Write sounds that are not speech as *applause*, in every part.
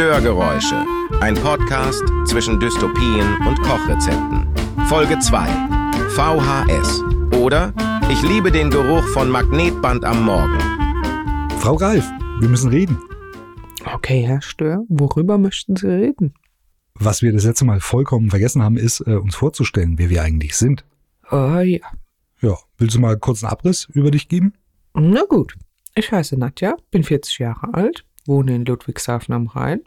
Störgeräusche. Ein Podcast zwischen Dystopien und Kochrezepten. Folge 2. VHS. Oder Ich liebe den Geruch von Magnetband am Morgen. Frau Ralf, wir müssen reden. Okay, Herr Stör, worüber möchten Sie reden? Was wir das letzte Mal vollkommen vergessen haben, ist, äh, uns vorzustellen, wer wir eigentlich sind. Ah ja. Ja, willst du mal kurz einen Abriss über dich geben? Na gut. Ich heiße Nadja, bin 40 Jahre alt, wohne in Ludwigshafen am Rhein,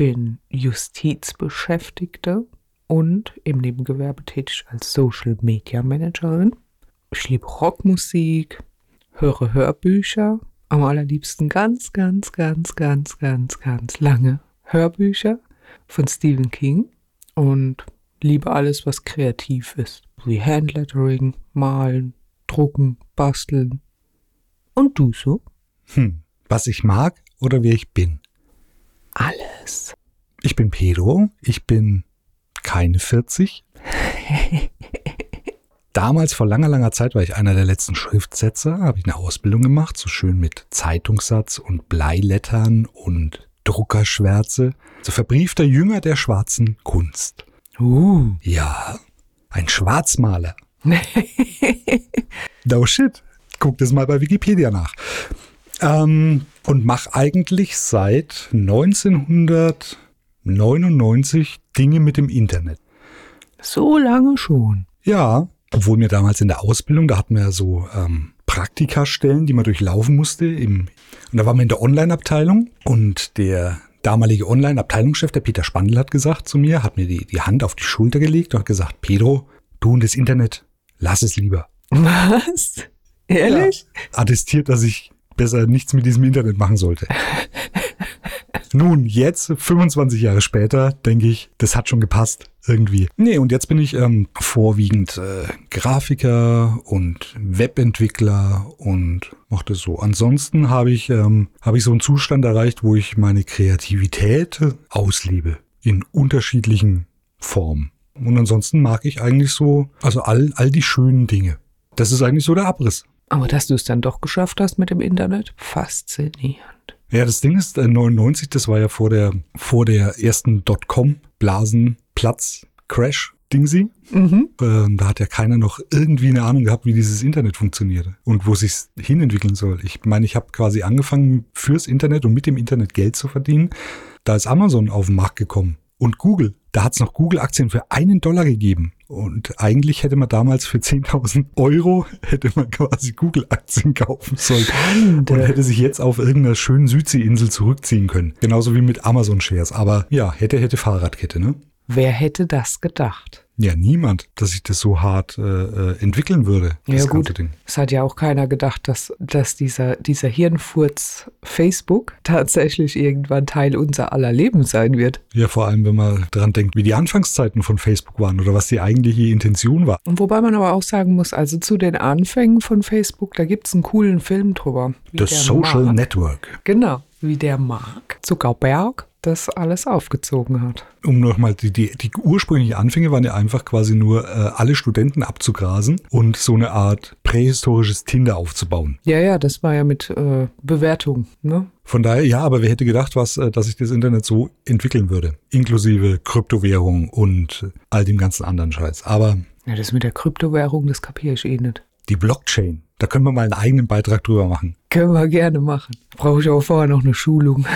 bin Justizbeschäftigte und im Nebengewerbe tätig als Social Media Managerin. Ich liebe Rockmusik, höre Hörbücher, am allerliebsten ganz, ganz, ganz, ganz, ganz, ganz lange Hörbücher von Stephen King und liebe alles, was kreativ ist, wie Handlettering, Malen, Drucken, Basteln. Und du so? Hm, was ich mag oder wer ich bin? Alles. Ich bin Pedro, ich bin keine 40. *laughs* Damals vor langer, langer Zeit war ich einer der letzten Schriftsetzer, habe ich eine Ausbildung gemacht, so schön mit Zeitungssatz und Bleilettern und Druckerschwärze. So verbriefter Jünger der schwarzen Kunst. Uh. Ja, ein Schwarzmaler. *laughs* no shit. Guck das mal bei Wikipedia nach. Ähm, und mach eigentlich seit 1999 Dinge mit dem Internet. So lange schon. Ja, obwohl mir damals in der Ausbildung, da hatten wir so ähm, Praktikastellen, die man durchlaufen musste. Im, und da waren wir in der Online-Abteilung und der damalige Online-Abteilungschef, der Peter Spandl, hat gesagt zu mir, hat mir die, die Hand auf die Schulter gelegt und hat gesagt, Pedro, du und das Internet, lass es lieber. Was? Ehrlich? Ja, attestiert, dass ich besser nichts mit diesem Internet machen sollte. *laughs* Nun, jetzt, 25 Jahre später, denke ich, das hat schon gepasst irgendwie. Nee, und jetzt bin ich ähm, vorwiegend äh, Grafiker und Webentwickler und mache das so. Ansonsten habe ich, ähm, hab ich so einen Zustand erreicht, wo ich meine Kreativität auslebe in unterschiedlichen Formen. Und ansonsten mag ich eigentlich so, also all, all die schönen Dinge. Das ist eigentlich so der Abriss. Aber dass du es dann doch geschafft hast mit dem Internet, faszinierend. Ja, das Ding ist, äh, 99, das war ja vor der, vor der ersten Dotcom-Blasen-Platz-Crash. Dingsy. Mhm. Ähm, da hat ja keiner noch irgendwie eine Ahnung gehabt, wie dieses Internet funktioniert und wo sich hinentwickeln soll. Ich meine, ich habe quasi angefangen fürs Internet und mit dem Internet Geld zu verdienen. Da ist Amazon auf den Markt gekommen und Google. Da hat es noch Google-Aktien für einen Dollar gegeben. Und eigentlich hätte man damals für 10.000 Euro hätte man quasi Google-Aktien kaufen sollen. Spannend. Und hätte sich jetzt auf irgendeiner schönen Südseeinsel zurückziehen können. Genauso wie mit Amazon-Shares. Aber ja, hätte, hätte Fahrradkette, ne? Wer hätte das gedacht? Ja, niemand, dass sich das so hart äh, äh, entwickeln würde. Das Ja, gut. Ding. Es hat ja auch keiner gedacht, dass, dass dieser, dieser Hirnfurz Facebook tatsächlich irgendwann Teil unser aller Leben sein wird. Ja, vor allem, wenn man dran denkt, wie die Anfangszeiten von Facebook waren oder was die eigentliche Intention war. Und wobei man aber auch sagen muss, also zu den Anfängen von Facebook, da gibt es einen coolen Film drüber. The Social Mark- Network. Genau, wie der Mark Zuckerberg das alles aufgezogen hat. Um nochmal, die, die, die ursprünglichen Anfänge waren ja einfach quasi nur, äh, alle Studenten abzugrasen und so eine Art prähistorisches Tinder aufzubauen. Ja, ja, das war ja mit äh, Bewertung, ne? Von daher, ja, aber wer hätte gedacht, was, äh, dass sich das Internet so entwickeln würde? Inklusive Kryptowährung und all dem ganzen anderen Scheiß. Aber Ja, das mit der Kryptowährung, das kapiere ich eh nicht. die Blockchain, da können wir mal einen eigenen Beitrag drüber machen. Können wir gerne machen. Brauche ich aber vorher noch eine Schulung.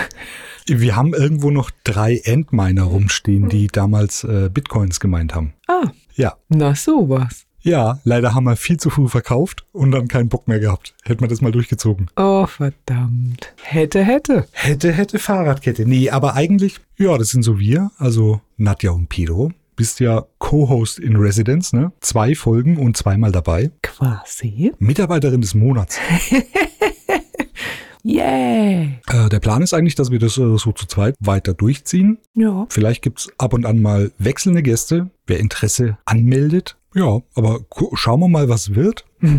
Wir haben irgendwo noch drei Endminer rumstehen, die damals äh, Bitcoins gemeint haben. Ah, Ja. na sowas. Ja, leider haben wir viel zu früh verkauft und dann keinen Bock mehr gehabt. Hätten wir das mal durchgezogen. Oh, verdammt. Hätte, hätte. Hätte, hätte Fahrradkette. Nee, aber eigentlich, ja, das sind so wir, also Nadja und Pedro. Bist ja Co-Host in Residence, ne? Zwei Folgen und zweimal dabei. Quasi. Mitarbeiterin des Monats. *laughs* Yeah. Äh, der Plan ist eigentlich, dass wir das äh, so zu zweit weiter durchziehen. Ja. Vielleicht gibt's ab und an mal wechselnde Gäste, wer Interesse anmeldet. Ja, aber schauen wir mal, was wird. *laughs*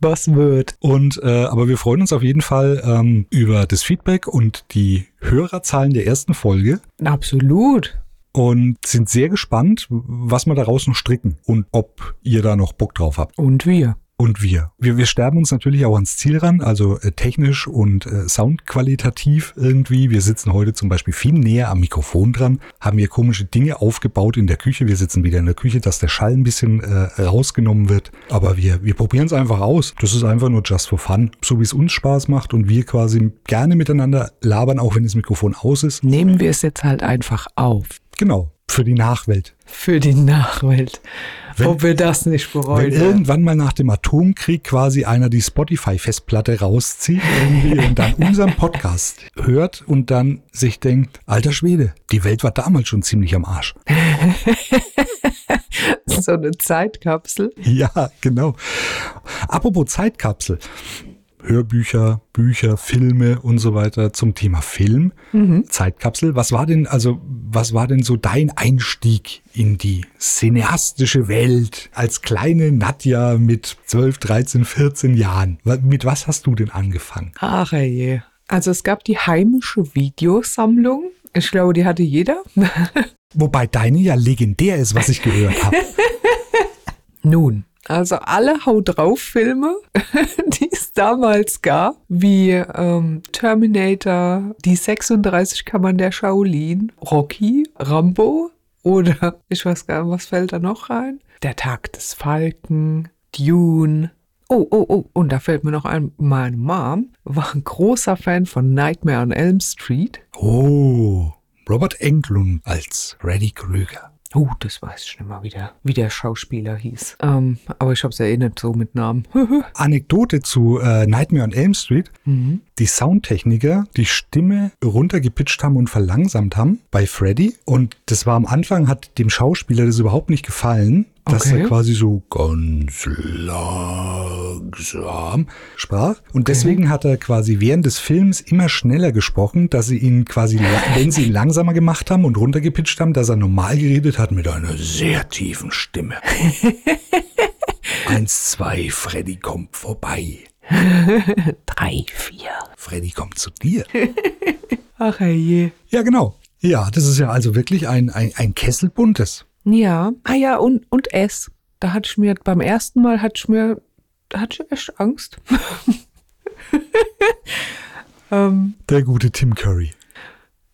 Was wird? Und äh, aber wir freuen uns auf jeden Fall ähm, über das Feedback und die Hörerzahlen der ersten Folge Absolut. Und sind sehr gespannt, was wir daraus noch stricken und ob ihr da noch Bock drauf habt. Und wir. und wir. wir. Wir sterben uns natürlich auch ans Ziel ran, also äh, technisch und äh, soundqualitativ irgendwie. Wir sitzen heute zum Beispiel viel näher am Mikrofon dran, haben hier komische Dinge aufgebaut in der Küche. Wir sitzen wieder in der Küche, dass der Schall ein bisschen äh, rausgenommen wird. Aber wir, wir probieren es einfach aus. Das ist einfach nur just for fun, so wie es uns Spaß macht und wir quasi gerne miteinander labern, auch wenn das Mikrofon aus ist. Nehmen wir es jetzt halt einfach auf. Genau, für die Nachwelt. Für die Nachwelt. Wenn- Ob wir das nicht bereuen. Wenn irgendwann mal nach dem Atomkrieg quasi einer die Spotify-Festplatte rauszieht und dann *laughs* unseren Podcast hört und dann sich denkt, alter Schwede, die Welt war damals schon ziemlich am Arsch. *laughs* so eine Zeitkapsel. Ja, genau. Apropos Zeitkapsel. Hörbücher, Bücher, Filme und so weiter zum Thema Film. Zeitkapsel. Was war denn, also, was war denn so dein Einstieg in die cineastische Welt als kleine Nadja mit 12, 13, 14 Jahren? Mit was hast du denn angefangen? Ach je. Also es gab die heimische Videosammlung. Ich glaube, die hatte jeder. *laughs* Wobei deine ja legendär ist, was ich gehört habe. *laughs* Nun, also alle Hau drauf Filme, *laughs* die es damals gab, wie ähm, Terminator, die 36 Kammern der Shaolin, Rocky, Rambo oder *laughs* ich weiß gar nicht, was fällt da noch rein? Der Tag des Falken, Dune. Oh, oh, oh, und da fällt mir noch ein, meine Mom war ein großer Fan von Nightmare on Elm Street. Oh, Robert Englund als Freddy Krüger. Oh, das weiß ich nicht mal, wie der, wie der Schauspieler hieß. Ähm, aber ich hab's ja eh nicht so mit Namen. *laughs* Anekdote zu äh, Nightmare on Elm Street. Die Soundtechniker die Stimme runtergepitcht haben und verlangsamt haben bei Freddy. Und das war am Anfang, hat dem Schauspieler das überhaupt nicht gefallen, dass Okay. er quasi so ganz langsam sprach. Und deswegen hat er quasi während des Films immer schneller gesprochen, dass sie ihn quasi, *laughs* wenn sie ihn langsamer gemacht haben und runtergepitcht haben, dass er normal geredet hat mit einer sehr tiefen Stimme. *laughs* Eins, zwei, Freddy kommt vorbei. *laughs* Drei, vier. Freddy kommt zu dir. Ach je. Ja, genau. Ja, das ist ja also wirklich ein, ein, ein Kessel buntes. Ja. Ah ja, und, und S. Da hatte ich mir, beim ersten Mal hatte ich mir, da hatte ich echt Angst. *laughs* ähm, Der gute Tim Curry.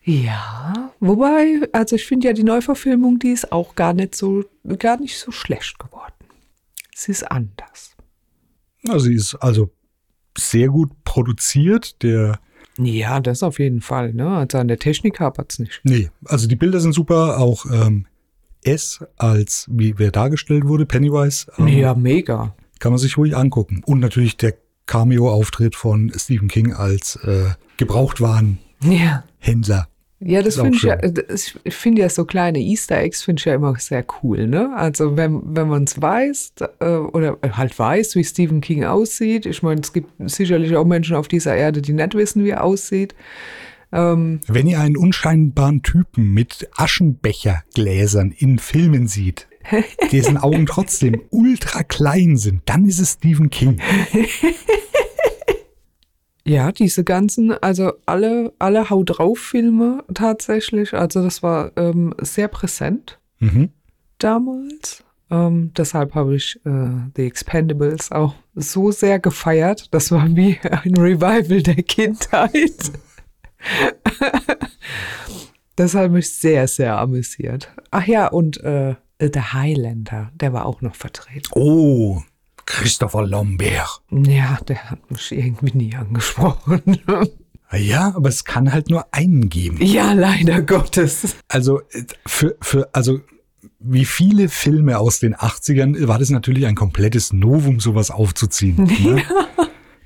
ja, wobei, also ich finde ja die Neuverfilmung, die ist auch gar nicht so, gar nicht so schlecht geworden. Sie ist anders. Na, sie ist also sehr gut produziert. Der, Ja, das auf jeden Fall, ne? Also an der Technik hapert's nicht. nee, also die Bilder sind super. Auch ähm, S als, wie wer dargestellt wurde, Pennywise, ähm, Ja, mega. kann man sich ruhig angucken. Und natürlich der Cameo-Auftritt von Stephen King als äh, Gebrauchtwarenhändler. Ja. Ja, das finde ich ja, das- ich finde ja so kleine Easter Eggs finde ich ja immer sehr cool, ne? Also wenn, wenn man es weiß, äh, oder halt weiß, wie Stephen King aussieht. Ich meine, es gibt sicherlich auch Menschen auf dieser Erde, die nicht wissen, wie er aussieht. Ähm, Wenn ihr einen unscheinbaren Typen mit Aschenbechergläsern in Filmen sieht, *laughs* dessen Augen trotzdem ultra klein sind, dann ist es Stephen King. *laughs* ja, diese ganzen, also alle, alle Hau drauf Filme tatsächlich, also das war ähm, sehr präsent. Mhm. damals. Ähm, deshalb habe ich äh, The Expendables auch so sehr gefeiert. Das war wie ein Revival der Kindheit. *laughs* das hat mich sehr, sehr amüsiert. Ach ja, und äh, The Highlander, der war auch noch vertreten. Oh, Christopher Lambert. Ja, der hat mich irgendwie nie angesprochen. *laughs* Ja, aber es kann halt nur einen geben. ja, leider Gottes. Also äh, für, für also wie viele Filme aus den 80ern war das natürlich ein komplettes Novum, sowas aufzuziehen. *laughs* Ne?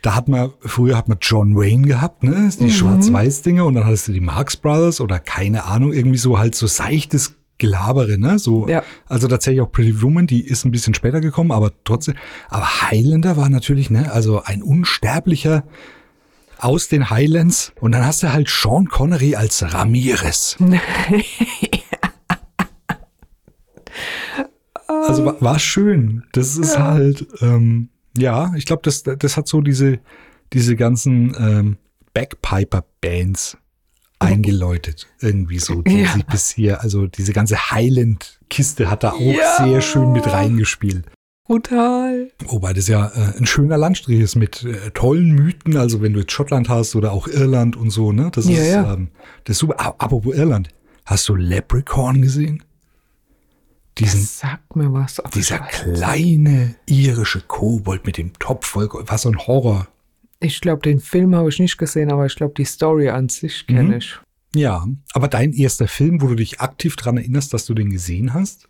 Da hat man, früher hat man John Wayne gehabt, ne? Die Schwarz-Weiß-Dinge und dann hattest du die Marx Brothers oder keine Ahnung, irgendwie so halt so seichtes Gelabere, ne? So, Ja. also tatsächlich auch Pretty Woman, die ist ein bisschen später gekommen, aber trotzdem, aber Highlander war natürlich, ne? Also ein unsterblicher aus den Highlands und dann hast du halt Sean Connery als Ramirez. *laughs* Also war, war schön. Das ist halt, ähm, ja, ich glaube, das, das hat so diese, diese ganzen ähm, Backpiper-Bands eingeläutet. Irgendwie so, die Ja. sich bis hier, also diese ganze Highland-Kiste hat da auch Ja. sehr schön mit reingespielt. brutal. Wobei das ja äh, ein schöner Landstrich ist mit äh, tollen Mythen. Also wenn du jetzt Schottland hast oder auch Irland und so, ne? Das Ja, ist, ja. Ähm, das ist super. Apropos Irland. Hast du Leprechaun gesehen? Diesen, Das sagt mir was. aber dieser kleine irische Kobold mit dem Topf voll, was so ein Horror. Ich glaube, den Film habe ich nicht gesehen, aber ich glaube, die Story an sich Mhm. kenne ich. Ja, aber dein erster Film, wo du dich aktiv dran erinnerst, dass du den gesehen hast?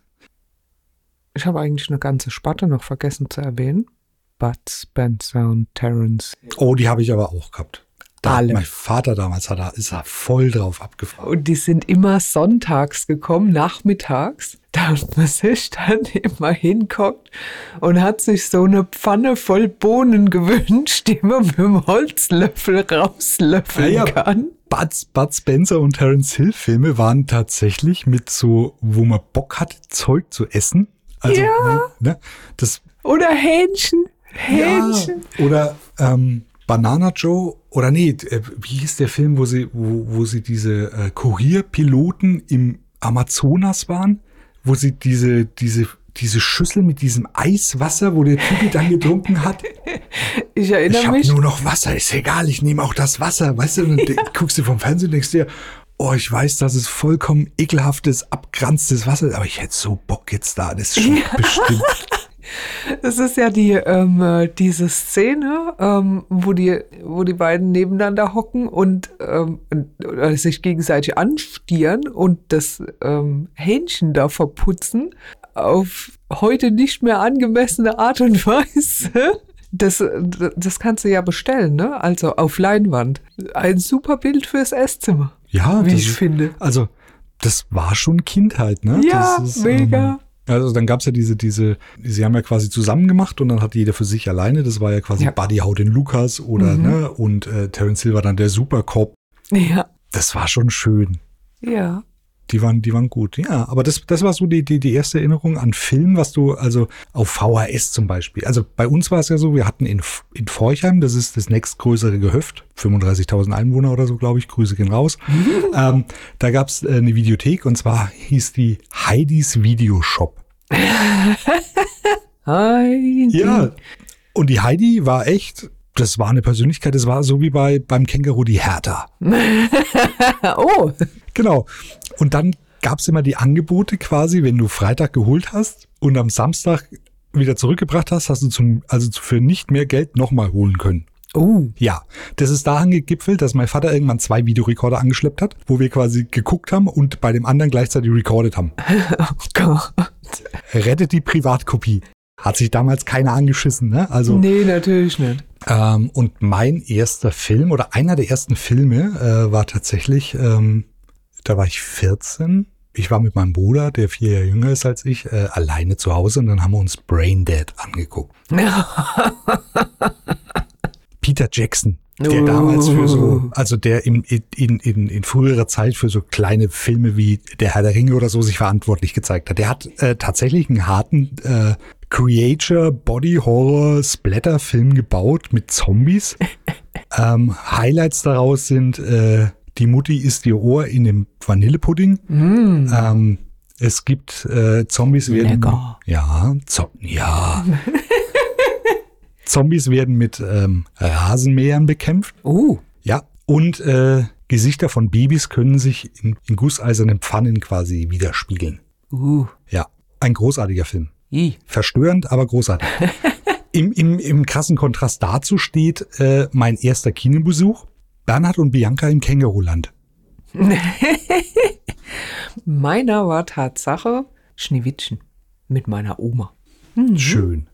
Ich habe eigentlich eine ganze Sparte noch vergessen zu erwähnen. Bud Spencer und Terence. Oh, die habe ich aber auch gehabt. Da Alle. Mein Vater damals hat da, ist er voll drauf abgefahren. Und die sind immer sonntags gekommen, nachmittags. Da hat man sich dann immer hinguckt und hat sich so eine Pfanne voll Bohnen gewünscht, die man mit dem Holzlöffel rauslöffeln Ja, ja. kann. Bud, Bud Spencer und Terence Hill Filme waren tatsächlich mit so, wo man Bock hat, Zeug zu essen. Also, Ja. ne, das, Oder Hähnchen. Hähnchen. ja, oder ähm, Banana Joe, oder nee, äh, wie hieß der Film, wo sie, wo, wo sie diese äh, Kurierpiloten im Amazonas waren, wo sie diese, diese, diese Schüssel mit diesem Eiswasser, wo der Typ dann getrunken hat. Ich *laughs* Ich erinnere habe mich. nur noch Wasser, ist egal, ich nehme auch das Wasser. Weißt du, und dann guckst du vom Fernsehen und denkst dir, oh, ich weiß, das ist vollkommen ekelhaftes, abgeranztes Wasser, aber ich hätte so Bock jetzt da, das ist schon bestimmt. Das ist ja die, ähm, äh, diese Szene, ähm, wo, die, wo die beiden nebeneinander hocken und, ähm, und sich gegenseitig anstieren und das ähm, Hähnchen da verputzen auf heute nicht mehr angemessene Art und Weise. Das, das kannst du ja bestellen, ne? Also auf Leinwand. Ein super Bild fürs Esszimmer. Ja, Wie ich ist, finde. Also, das war schon Kindheit, ne? Ja, ist, mega. Also dann gab's ja diese, diese, sie haben ja quasi zusammen gemacht und dann hat jeder für sich alleine. Das war ja quasi Ja. Buddy Haut den Lukas oder, ne? Und äh, Terence Hill war dann der Supercop. Ja, Das war schon schön. ja. Die waren, die waren gut, ja. Aber das, das war so die, die, die erste Erinnerung an Film, was du, also auf VHS zum Beispiel. Also bei uns war es ja so, wir hatten in, in Forchheim, das ist das nächstgrößere Gehöft, 35.000 Einwohner oder so, glaube ich, Grüße gehen raus. *laughs* ähm, da gab's äh, eine Videothek und zwar hieß die Heidis Videoshop. Hi. *laughs* Ja. Und die Heidi war echt, das war eine Persönlichkeit, das war so wie bei, beim Känguru die Hertha. *laughs* Oh, Genau. Und dann gab's immer die Angebote quasi, wenn du Freitag geholt hast und am Samstag wieder zurückgebracht hast, hast du zum, also für nicht mehr Geld nochmal holen können. oh. Ja, das ist daran gegipfelt, dass mein Vater irgendwann zwei Videorekorder angeschleppt hat, wo wir quasi geguckt haben und bei dem anderen gleichzeitig recorded haben. *laughs* Oh Gott. Rettet die Privatkopie. Hat sich damals keiner angeschissen, ne? Also, Nee, natürlich nicht. Ähm, und mein erster Film oder einer der ersten Filme äh, war tatsächlich, ähm, da war ich 14. Ich war mit meinem Bruder, der vier Jahre jünger ist als ich, äh, alleine zu Hause und dann haben wir uns Brain Dead angeguckt. *laughs* Peter Jackson, der Oh. damals für so, also der in, in, in, in früherer Zeit für so kleine Filme wie Der Herr der Ringe oder so sich verantwortlich gezeigt hat. Der hat äh, tatsächlich einen harten äh, Creature Body Horror Splatter Film gebaut mit Zombies. *laughs* ähm, Highlights daraus sind äh, die Mutti isst ihr Ohr in dem Vanillepudding. Ähm, es gibt äh, Zombies werden Lecker. ja Zo ja *laughs* Zombies werden mit ähm, Rasenmähern bekämpft. Oh. Ja. Und äh, Gesichter von Babys können sich in, in gusseisernen Pfannen quasi widerspiegeln. Uh. Ja. Ein großartiger Film. I. Verstörend, aber großartig. *laughs* Im, im, Im krassen Kontrast dazu steht äh, mein erster Kinobesuch. Bernhard und Bianca im Känguruland. *laughs* Meiner war Tatsache Schneewittchen mit meiner Oma. Schön.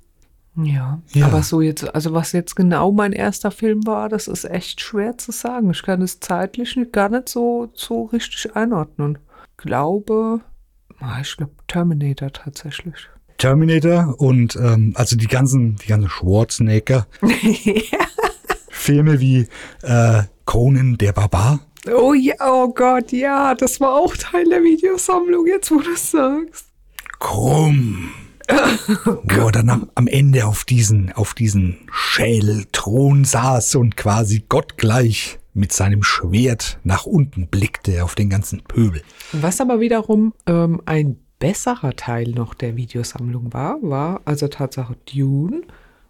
Ja. Ja. Aber so jetzt, also was jetzt genau mein erster Film war, das ist echt schwer zu sagen. Ich kann es zeitlich nicht, gar nicht so, so richtig einordnen. Glaube, ah, ich glaube Terminator tatsächlich. Terminator und ähm, also die ganzen, die ganzen Schwarzenegger. *laughs* Filme wie äh, Conan der Barbar. Oh ja, oh Gott, ja, das war auch Teil der Videosammlung, jetzt wo du es sagst. Krumm. *laughs* wo er dann am, am Ende auf diesen, auf diesen Schädelthron saß und quasi gottgleich mit seinem Schwert nach unten blickte auf den ganzen Pöbel. Was aber wiederum ähm, ein besserer Teil noch der Videosammlung war, war also Tatsache Dune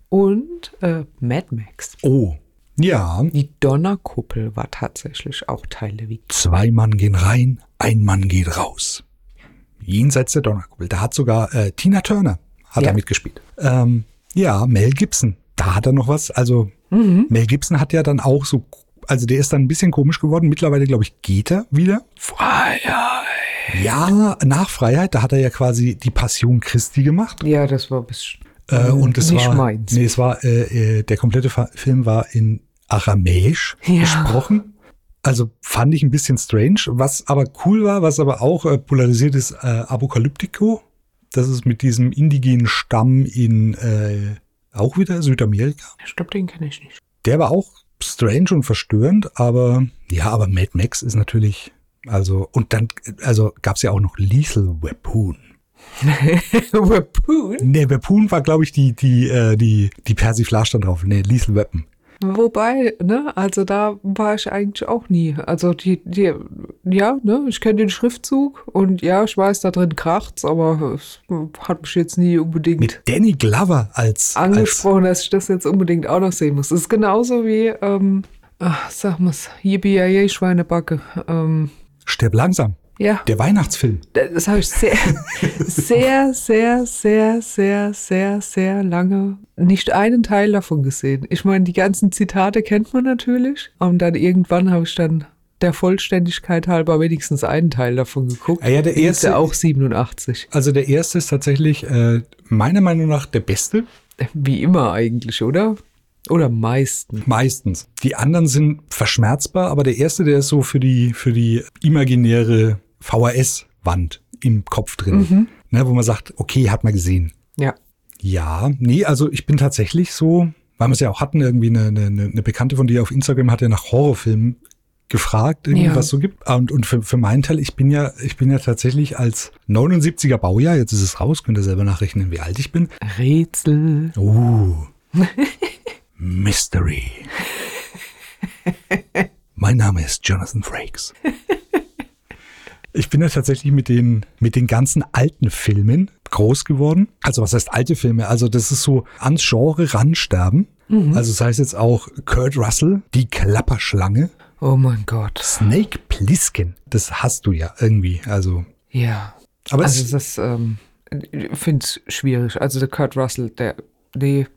und äh, Mad Max. Oh, ja. Die Donnerkuppel war tatsächlich auch Teil der Video. Zwei Mann gehen rein, ein Mann geht raus. Jenseits der Donnerkuppel. Da hat sogar äh, Tina Turner hat Ja. mitgespielt. Ähm, ja, Mel Gibson. Da hat er noch was. Also Mel Gibson hat ja dann auch so, also der ist dann ein bisschen komisch geworden. Mittlerweile, glaube ich, geht er wieder. Freiheit. Ja, nach Freiheit, da hat er ja quasi die Passion Christi gemacht. Ja, das war bis Äh, und es nicht war, meins. nee, es war, äh, äh, der komplette Film war in Aramäisch Ja. gesprochen. Also fand ich ein bisschen strange. Was aber cool war, was aber auch äh, polarisiert ist, äh, Apokalyptico. Das ist mit diesem indigenen Stamm in äh, auch wieder Südamerika. Ich glaube, den kenne ich nicht. Der war auch strange und verstörend, aber ja, aber Mad Max ist natürlich, also, und dann, also gab es ja auch noch Lethal Weapon. *laughs* Weapon? Nee, Weapon war, glaube ich, die, die, äh, die, die Persiflage stand drauf. Nee, Lethal Weapon. Wobei, ne, also da war ich eigentlich auch nie. Also die, die, ja, ne, ich kenne den Schriftzug und ja, ich weiß, da drin kracht's, aber es hat mich jetzt nie unbedingt Mit Danny Glover als, als angesprochen, dass ich das jetzt unbedingt auch noch sehen muss. Das ist genauso wie, ähm, ach, sag mal's, Yippie Schweinebacke. Ähm, Stirb langsam. ja, Der Weihnachtsfilm. das habe ich sehr, sehr, sehr, sehr, sehr, sehr, sehr lange nicht einen Teil davon gesehen. Ich meine, die ganzen Zitate kennt man natürlich. Und dann irgendwann habe ich dann der Vollständigkeit halber wenigstens einen Teil davon geguckt. Ah ja, der ist erste- ja auch 87. Also der erste ist tatsächlich äh, meiner Meinung nach der beste. Wie immer eigentlich, oder? Oder meistens. Meistens. Die anderen sind verschmerzbar, aber der erste, der ist so für die, für die imaginäre VHS-Wand im Kopf drin. Ne, wo man sagt, okay, hat man gesehen. Ja. Ja, nee, also ich bin tatsächlich so, weil wir es ja auch hatten, irgendwie eine, eine, eine Bekannte von dir auf Instagram hat ja nach Horrorfilmen gefragt, irgendwie, Ja. was so gibt. Und, und für, für meinen Teil, ich bin ja, ich bin ja tatsächlich als 79er Baujahr, jetzt ist es raus, könnt ihr selber nachrechnen, wie alt ich bin. Rätsel. Uh. *laughs* Mystery. mein Name ist Jonathan Frakes. Ich bin ja tatsächlich mit den, mit den ganzen alten Filmen groß geworden. Also was heißt alte Filme? Also das ist so ans Genre ransterben. Also das heißt jetzt auch Kurt Russell, die Klapperschlange, Oh mein Gott. Snake Plissken. Das hast du ja irgendwie. Also, Ja. aber also es, das, ähm, ich finde es schwierig. Also der Kurt Russell, der, nee,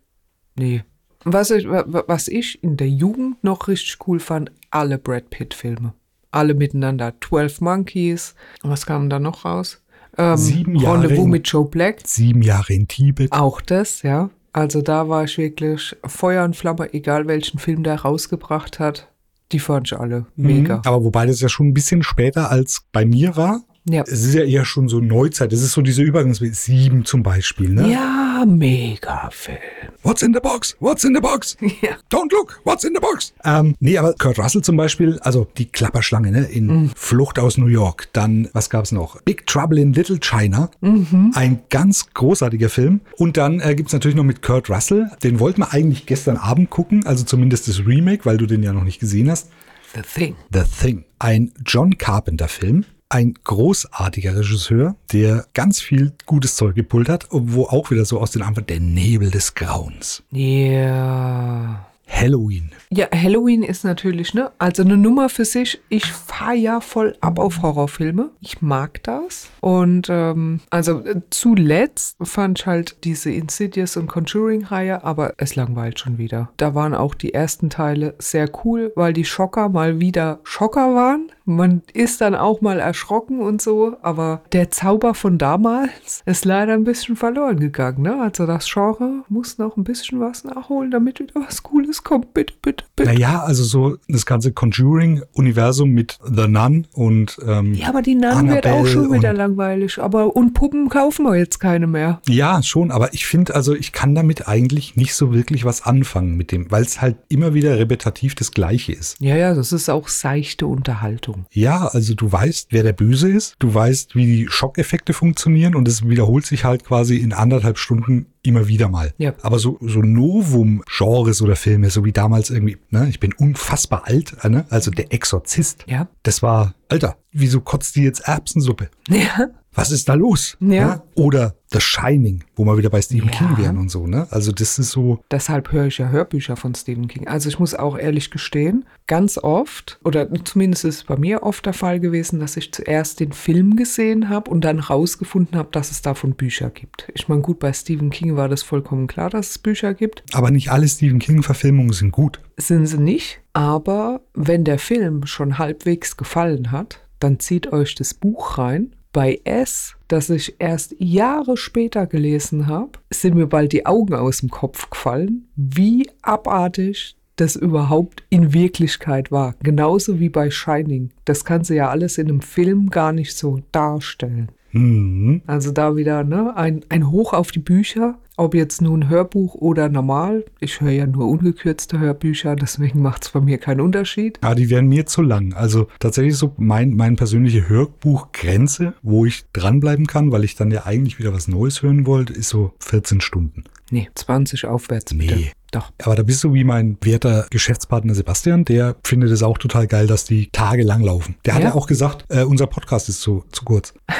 nee. Was ich, wa- wa- was ich in der Jugend noch richtig cool fand, alle Brad Pitt-Filme. Alle miteinander. 12 Monkeys. Was kam da noch raus? Ähm, Sieben Jahre Rendezvous in- mit Joe Black. sieben Jahre in Tibet. Auch das, ja. Also da war ich wirklich Feuer und Flamme, egal welchen Film der rausgebracht hat. Die fand ich alle mega. Mhm. Aber wobei das ja schon ein bisschen später als bei mir war. Ja. Es ist ja eher schon so Neuzeit. Es ist so diese Übergangswelt. Sieben zum Beispiel, ne? Ja, mega Film. What's in the box? What's in the box? *laughs* Ja. Don't look, what's in the box? Ähm, nee, aber Kurt Russell zum Beispiel, also die Klapperschlange, ne, in Mhm. Flucht aus New York. Dann, was gab's noch? Big Trouble in Little China. Mhm. Ein ganz großartiger Film. Und dann äh, gibt's natürlich noch mit Kurt Russell. Den wollten wir eigentlich gestern Abend gucken, also zumindest das Remake, weil du den ja noch nicht gesehen hast. The Thing. The Thing. Ein John Carpenter-Film. Ein großartiger Regisseur, der ganz viel gutes Zeug gepult hat, wo auch wieder so aus den Anfang der Nebel des Grauens. Ja. Halloween. Ja, Halloween ist natürlich, ne? Also eine Nummer für sich. Ich fahre ja voll ab auf Horrorfilme. Ich mag das. Und ähm, also äh, zuletzt fand ich halt diese Insidious und Conjuring-Reihe, aber es langweilt schon wieder. Da waren auch die ersten Teile sehr cool, weil die Schocker mal wieder Schocker waren. Man ist dann auch mal erschrocken und so, aber der Zauber von damals ist leider ein bisschen verloren gegangen, ne? Also das Genre muss noch ein bisschen was nachholen, damit wieder was Cooles kommt. Bitte, bitte, bitte. Naja, also so das ganze Conjuring-Universum mit The Nun und ähm, Ja, aber die Namen wird auch Annabelle schon wieder langweilig. Aber und Puppen kaufen wir jetzt keine mehr. ja, schon, aber ich finde, also ich kann damit eigentlich nicht so wirklich was anfangen mit dem, weil es halt immer wieder repetitiv das Gleiche ist. Ja, ja, das ist auch seichte Unterhaltung. Ja, also du weißt, wer der Böse ist, du weißt, wie die Schockeffekte funktionieren und es wiederholt sich halt quasi in anderthalb Stunden immer wieder mal. Ja. Aber so, so Novum-Genres oder Filme, so wie damals irgendwie, ne, ich bin unfassbar alt, ne, also der Exorzist. Ja. Das war, Alter, wieso kotzt die jetzt Erbsensuppe? *laughs* Ja. Was ist da los? Ja. Oder The Shining, wo wir wieder bei Stephen Ja. King wären und so, ne? Also das ist so, Deshalb höre ich ja Hörbücher von Stephen King. Also ich muss auch ehrlich gestehen, ganz oft, oder zumindest ist es bei mir oft der Fall gewesen, dass ich zuerst den Film gesehen habe und dann rausgefunden habe, dass es davon Bücher gibt. Ich meine, gut, bei Stephen King war das vollkommen klar, dass es Bücher gibt. aber nicht alle Stephen King-Verfilmungen sind gut. Sind sie nicht, aber wenn der Film schon halbwegs gefallen hat, dann zieht euch das Buch rein. Bei S, das ich erst Jahre später gelesen habe, sind mir bald die Augen aus dem Kopf gefallen, wie abartig das überhaupt in Wirklichkeit war. Genauso wie bei Shining. Das kannst du ja alles in einem Film gar nicht so darstellen. Mhm. Also da wieder ne, ein, ein Hoch auf die Bücher, ob jetzt nun Hörbuch oder normal. Ich höre ja nur ungekürzte Hörbücher, deswegen macht es bei mir keinen Unterschied. Ja, die wären mir zu lang. Also tatsächlich so mein, mein persönliche Hörbuchgrenze, wo ich dranbleiben kann, weil ich dann ja eigentlich wieder was Neues hören wollte, ist so 14 Stunden. Nee, 20 aufwärts bitte. Nee. Doch. Aber da bist du wie mein werter Geschäftspartner Sebastian, der findet es auch total geil, dass die Tage lang laufen. Der hat Ja? ja auch gesagt, äh, unser Podcast ist zu, zu kurz. *laughs*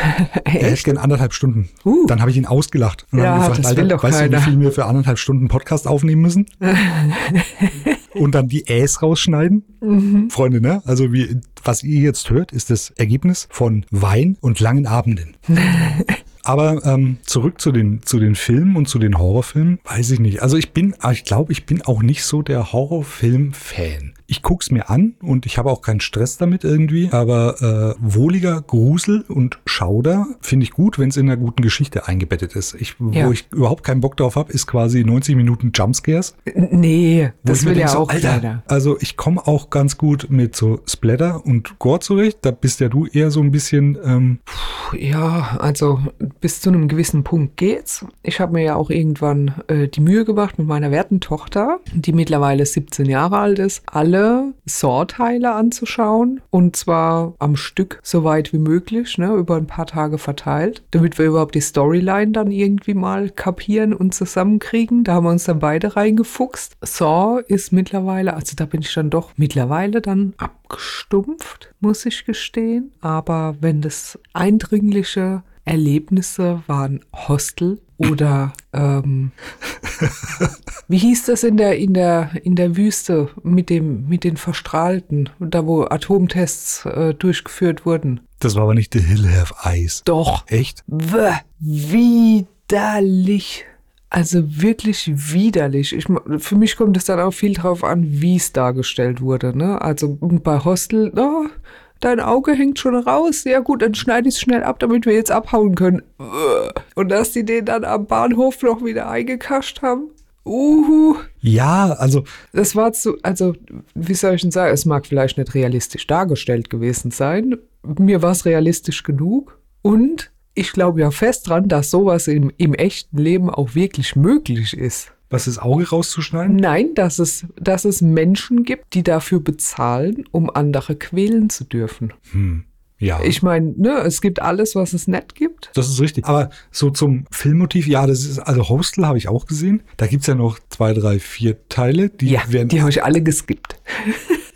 Er hätte Echt? gern anderthalb Stunden. Uh. Dann habe ich ihn ausgelacht. Und Ja, habe das will doch weißt du, keiner." wie viel wir für anderthalb Stunden Podcast aufnehmen müssen? *laughs* Und dann die Äs rausschneiden? Mhm. Freunde, ne? Also wie, was ihr jetzt hört, ist das Ergebnis von Wein und langen Abenden. *laughs* Aber ähm, zurück zu den, zu den Filmen und zu den Horrorfilmen, weiß ich nicht. Also ich bin, ich glaube, ich bin auch nicht so der Horrorfilm-Fan. Ich guck's mir an und ich habe auch keinen Stress damit irgendwie. Aber äh, wohliger Grusel und Schauder finde ich gut, wenn es in einer guten Geschichte eingebettet ist. Ich, Ja. Wo ich überhaupt keinen Bock drauf habe, ist quasi 90 Minuten Jumpscares. Nee, das will ja so, auch Alter, keiner. Also ich komme auch ganz gut mit so Splatter und Gore zurecht. Da bist ja du eher so ein bisschen, ähm, Ja, also bis zu einem gewissen Punkt geht's. Ich habe mir ja auch irgendwann äh, die Mühe gemacht mit meiner werten Tochter, die mittlerweile 17 Jahre alt ist, alle Saw-Teile anzuschauen. Und zwar am Stück so weit wie möglich, ne, über ein paar Tage verteilt, damit wir überhaupt die Storyline dann irgendwie mal kapieren und zusammenkriegen. Da haben wir uns dann beide reingefuchst. Saw ist mittlerweile, also da bin ich dann doch mittlerweile dann abgestumpft, muss ich gestehen. Aber wenn das eindringliche Erlebnisse waren Hostel oder ähm, wie hieß das in der in der in der Wüste mit dem mit den Verstrahlten, da wo Atomtests äh, durchgeführt wurden. das war aber nicht The Hill Have Eyes. Doch Echt? Bäh, widerlich. Also wirklich widerlich. Ich, für mich kommt es dann auch viel drauf an, wie es dargestellt wurde. Ne? Also bei Hostel, oh, dein Auge hängt schon raus. Ja gut, dann schneide ich es schnell ab, damit wir jetzt abhauen können. Und dass die den dann am Bahnhof noch wieder eingekascht haben. Uhu. Ja, also Das war zu, also, wie soll ich denn sagen, es mag vielleicht nicht realistisch dargestellt gewesen sein. Mir war es realistisch genug. Und ich glaube ja fest dran, dass sowas im, im echten Leben auch wirklich möglich ist. Was das Auge rauszuschneiden? Nein, dass es, dass es Menschen gibt, die dafür bezahlen, um andere quälen zu dürfen. Hm. Ja. Ich meine, ne, es gibt alles, was es nicht gibt. das ist richtig. Aber so zum Filmmotiv, ja, das ist, also Hostel habe ich auch gesehen. Da gibt's ja noch zwei, drei, vier Teile. Die Ja, werden die habe ich alle geskippt.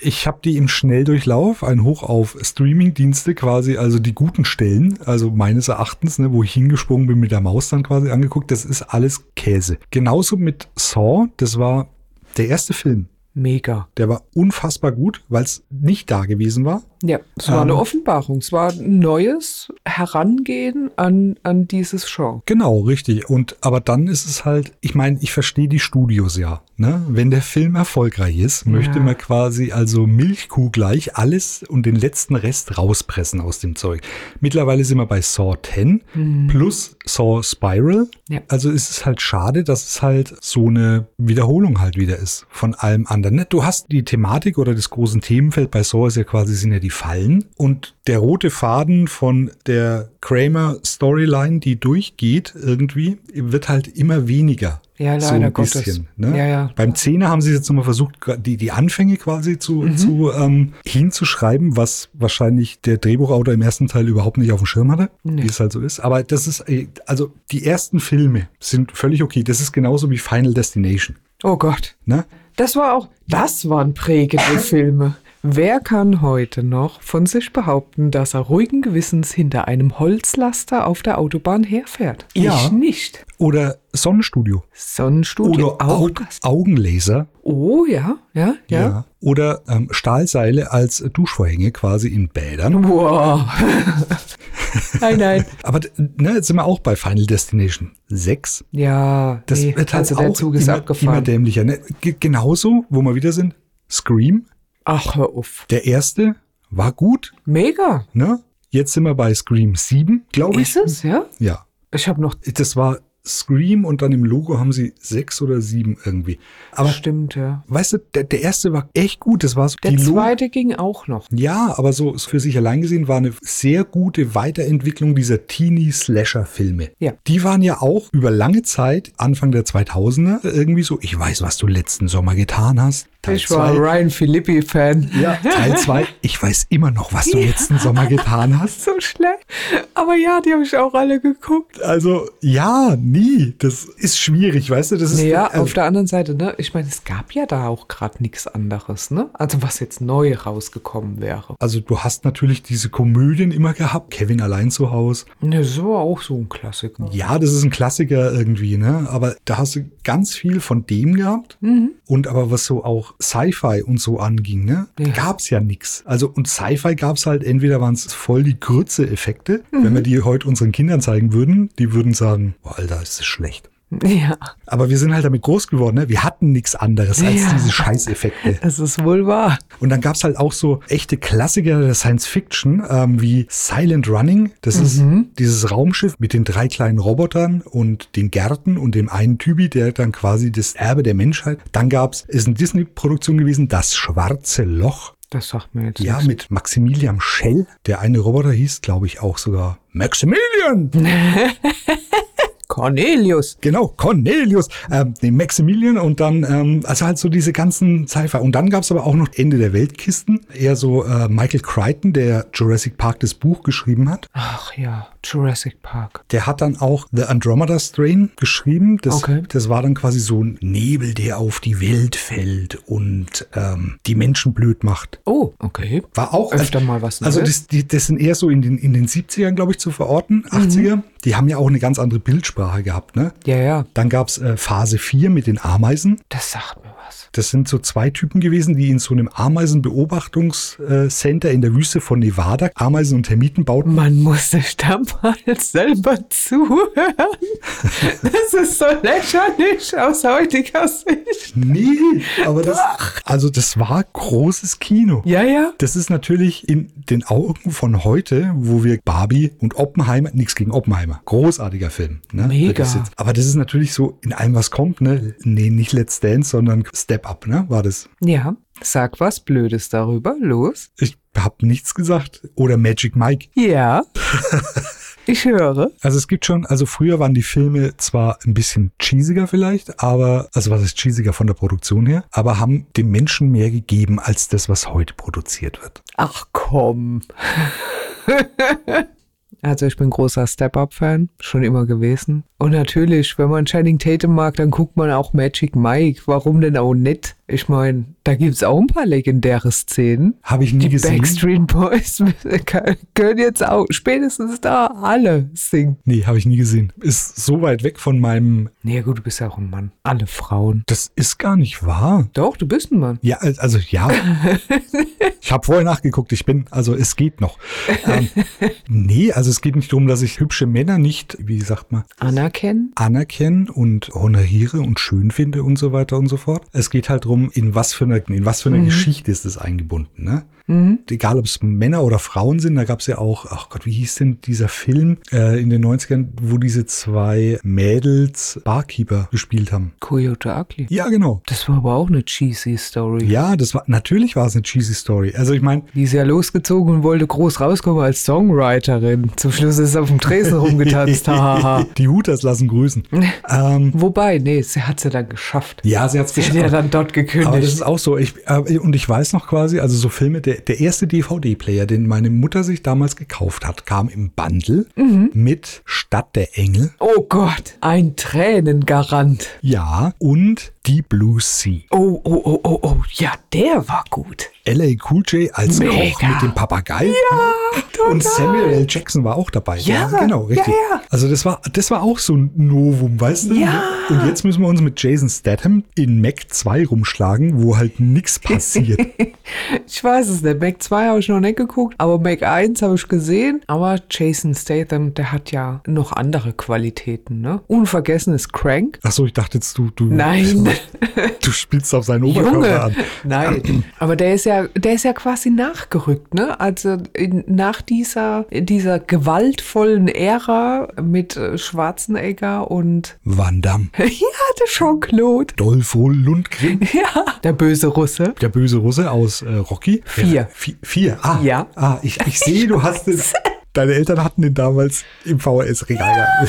Ich habe die im Schnelldurchlauf, ein Hoch auf Streaming-Dienste quasi, also die guten Stellen, also meines Erachtens, ne, wo ich hingesprungen bin mit der Maus dann quasi angeguckt, das ist alles Käse. Genauso mit Saw, das war der erste Film. Mega. Der war unfassbar gut, weil es nicht da gewesen war. Ja, es war Ähm. eine Offenbarung. Es war ein neues Herangehen an, an dieses Genre. Genau, richtig. Und aber dann ist es halt, ich meine, ich verstehe die Studios ja. Ne? Wenn der Film erfolgreich ist, möchte Ja. man quasi also Milchkuh gleich alles und den letzten Rest rauspressen aus dem Zeug. Mittlerweile sind wir bei Saw 10 plus Saw Spiral. Ja. Also ist es halt schade, dass es halt so eine Wiederholung halt wieder ist von allem anderen. Ne? Du hast die Thematik oder das große Themenfeld bei Saw ist ja quasi sind ja die Fallen und der rote Faden von der Kramer Storyline, die durchgeht irgendwie, wird halt immer weniger. Ja, so leider ein Gottes. bisschen. Ne? Ja, ja. Beim Zehner haben sie jetzt nochmal versucht, die, die Anfänge quasi zu, Mhm. zu ähm, hinzuschreiben, was wahrscheinlich der Drehbuchautor im ersten Teil überhaupt nicht auf dem Schirm hatte, Nee. wie es halt so ist. Aber das ist, äh, also die ersten Filme sind völlig okay. Das ist genauso wie Final Destination. Oh Gott. Ne? Das war auch, das waren prägende Filme. Wer kann heute noch von sich behaupten, dass er ruhigen Gewissens hinter einem Holzlaster auf der Autobahn herfährt? Ja. Ich nicht. Oder Sonnenstudio. Sonnenstudio Oder auch. Au Augenlaser. Oh ja, ja, ja. Oder ähm, Stahlseile als Duschvorhänge quasi in Bädern. Wow. *laughs* nein, nein. Aber ne, jetzt sind wir auch bei Final Destination 6. Ja, Das nee, wird halt also der auch Zug ist immer, immer abgefahren. dämlicher. Ne? Ge- Genauso, wo wir wieder sind, Scream. Ach, hör auf. Der erste war gut. Mega. Ne? Jetzt sind wir bei Scream 7, glaube ich. Ist es, ja? Ja. Ich habe noch. Das war Scream und dann im Logo haben sie sechs oder sieben irgendwie. Aber Stimmt, ja. weißt du, der, der erste war echt gut. Das war so Der die Lo- zweite ging auch noch. Ja, aber so für sich allein gesehen war eine sehr gute Weiterentwicklung dieser Teenie-Slasher-Filme. Ja. Die waren ja auch über lange Zeit, Anfang der 2000er, irgendwie so, ich weiß, was du letzten Sommer getan hast. Teil Ich war zwei. Ryan Philippi-Fan. Ja, Teil 2, ich weiß immer noch, was du letzten Sommer getan *laughs* hast. So schlecht. Aber ja, die habe ich auch alle geguckt. Also, ja, nie. Das ist schwierig, weißt du? Das ist, Naja, also, auf der anderen Seite, ne? Ich meine, es gab ja da auch gerade nichts anderes, ne? Also was jetzt neu rausgekommen wäre. also du hast natürlich diese Komödien immer gehabt. Kevin allein zu Hause. Ne, das war auch so ein Klassiker. Ja, das ist ein Klassiker irgendwie, ne? Aber da hast du ganz viel von dem gehabt. Mhm. Und aber was so auch Sci-Fi und so anging, ne? Ja. Gab's ja nix. Also und Sci-Fi gab's halt, entweder waren es voll die Grütze-Effekte. Mhm. Wenn wir die heute unseren Kindern zeigen würden, die würden sagen, boah, Alter, ist das schlecht. Ja, Aber wir sind halt damit groß geworden, ne? Wir hatten nichts anderes als Ja. diese Scheißeffekte. *laughs* das ist wohl wahr. Und dann gab's halt auch so echte Klassiker der Science Fiction, ähm, wie Silent Running. Das ist dieses Raumschiff mit den drei kleinen Robotern und den Gärten und dem einen Typi, der dann quasi das Erbe der Menschheit. Dann gab's, ist eine Disney-Produktion gewesen, Das Schwarze Loch. Das sagt mir jetzt Ja, nichts. mit Maximilian Schell. Der eine Roboter hieß, glaube ich, auch sogar Maximilian. *laughs* Cornelius. Genau, Cornelius, ähm, den Maximilian und dann, ähm, also halt so diese ganzen Sci-Fi. Und dann gab's aber auch noch Ende der Weltkisten, eher so äh, Michael Crichton, der Jurassic Park das Buch geschrieben hat. Ach ja, Jurassic Park. Der hat dann auch The Andromeda Strain geschrieben. Das, Okay. das war dann quasi so ein Nebel, der auf die Welt fällt und ähm, die Menschen blöd macht. Oh, okay. War auch Öfter mal was Also Neues. das, die, das sind eher so in den, in den 70ern, glaube ich, zu verorten, 80er. Die haben ja auch eine ganz andere Bildsprache gehabt, ne? Ja, ja, Dann gab's äh, Phase 4 mit den Ameisen. das sagt mir was. Das sind so zwei Typen gewesen, die in so einem Ameisenbeobachtungscenter in der Wüste von Nevada Ameisen und Termiten bauten. Man muss sich da mal selber zuhören. Das ist so lächerlich aus heutiger Sicht. Nee, aber das, also das war großes Kino. Ja, ja. Das ist natürlich in den Augen von heute, wo wir Barbie und Oppenheimer, nichts gegen Oppenheimer, großartiger Film. Ne? Mega. Das jetzt, aber das ist natürlich so in allem, was kommt, ne? Nee, nicht Let's Dance, sondern Step Up, ne? War das. Ja, sag was Blödes darüber. Los. Ich hab nichts gesagt. Oder Magic Mike. Ja. *laughs* Ich höre. Also es gibt schon, also früher waren die Filme zwar ein bisschen cheesiger vielleicht, aber, also was ist cheesiger von der Produktion her, aber haben dem Menschen mehr gegeben als das, was heute produziert wird. Ach komm. *laughs* Also ich bin großer Step-Up-Fan, schon immer gewesen. Und natürlich, wenn man Channing Tatum mag, dann guckt man auch Magic Mike. Warum denn auch nicht? Ich meine, da gibt's auch ein paar legendäre Szenen. Habe ich nie Die gesehen. Backstreet Boys *laughs* können jetzt auch spätestens da alle singen. Nee, habe ich nie gesehen. Ist so weit weg von meinem, Nee, gut, du bist ja auch ein Mann. Alle Frauen. das ist gar nicht wahr. Doch, du bist ein Mann. Ja, also ja. *laughs* ich habe vorher nachgeguckt, ich bin, also es geht noch. Ähm, *laughs* nee, also es geht nicht darum, dass ich hübsche Männer nicht, wie sagt man, Anerkennen? anerkenne und honoriere und schön finde und so weiter und so fort. Es geht halt drum, in was für eine, in was für eine Geschichte ist es eingebunden, ne? Egal, ob es Männer oder Frauen sind, da gab es ja auch, ach Gott, wie hieß denn dieser Film äh, in den 90ern, wo diese zwei Mädels Barkeeper gespielt haben? Coyote Ugly. Ja, genau. Das war aber auch eine cheesy Story. Ja, das war, natürlich war es eine cheesy Story. Also ich meine, Die ist ja losgezogen und wollte groß rauskommen als Songwriterin. Zum Schluss ist sie auf dem Tresen rumgetanzt. *laughs* Die Hooters lassen grüßen. *laughs* ähm, Wobei, nee, sie hat sie dann geschafft. ja, sie hat es Sie hat ja dann dort gekündigt. Aber das ist auch so. Ich, äh, und ich weiß noch quasi, also so Filme, der, der erste DVD-Player, den meine Mutter sich damals gekauft hat, kam im Bundle Mhm. mit Stadt der Engel. oh Gott, ein Tränengarant. Ja, und die Blue Sea. Oh, oh, oh, oh, oh, ja, der war gut. LA Cool J als Mega. Koch mit dem Papagei. Ja, Und Samuel L. Jackson war auch dabei. Ja, genau, richtig. ja, ja. Also das war, das war auch so ein Novum, weißt du? Ja. Und jetzt müssen wir uns mit Jason Statham in Mac 2 rumschlagen, wo halt nichts *laughs* passiert. Ich weiß es nicht. Mac 2 habe ich noch nicht geguckt, aber Mac 1 habe ich gesehen. Aber Jason Statham, der hat ja noch andere Qualitäten, ne? Unvergessen ist Crank. Ach so, ich dachte jetzt, du, du, Nein. *laughs* du spielst auf seinen Oberkörper Junge, an. nein. *clears throat* Aber der ist ja, der ist ja quasi nachgerückt, ne? Also in, nach dieser, dieser gewaltvollen Ära mit äh, Schwarzenegger und Van Damme, *laughs* ja, der Jean-Claude. Dolph Lundgren, *laughs* Ja, der böse Russe. der böse Russe aus äh, Rocky. Vier. Äh, vi- vier, ah. Ja. Ah, ich, ich sehe, du hast den, deine Eltern hatten den damals im VHS-Regal. *laughs*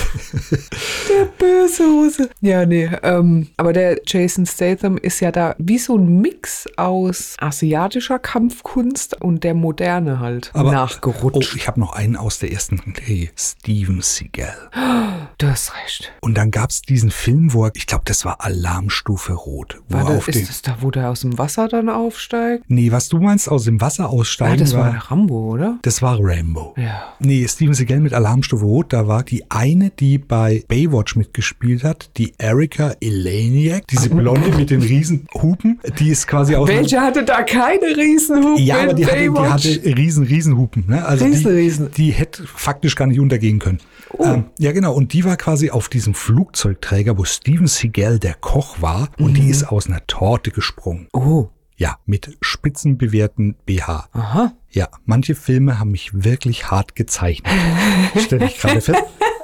Der böse Russe. Ja, nee. Ähm, aber der Jason Statham ist ja da wie so ein Mix aus asiatischer Kampfkunst und der Moderne halt Aber- Oh, nachgerutscht. ich habe noch einen aus der ersten Serie. Steven Seagal. *gasps* Du hast recht. Und dann gab es diesen Film, wo er, ich glaube, das war Alarmstufe Rot. Wo War das, ist das da, wo der aus dem Wasser dann aufsteigt? nee, was du meinst, aus dem Wasser Ah, aussteigen das war war, Rambo, oder? das war Rambo. Ja. Nee, Steven Seagal mit Alarmstufe Rot, da war die eine, die bei Baywatch mitgespielt hat, die Erika Eleniak, diese Blonde mit den riesen Hupen, die ist quasi aus Welche hatte da keine Riesenhupe Ja, aber die hatte, die Baywatch? hatte riesen, riesen Hupen. Ne? Also Riesen, die, riesen. die hätte faktisch gar nicht untergehen können. Oh. Ähm, ja, genau. Und die war quasi auf diesem Flugzeugträger, wo Steven Seagal der Koch war. Und Mhm. die ist aus einer Torte gesprungen. Oh, Ja, mit spitzenbewehrten BH. aha. Ja, manche Filme haben mich wirklich hart gezeichnet. Stell ich gerade fest. *laughs*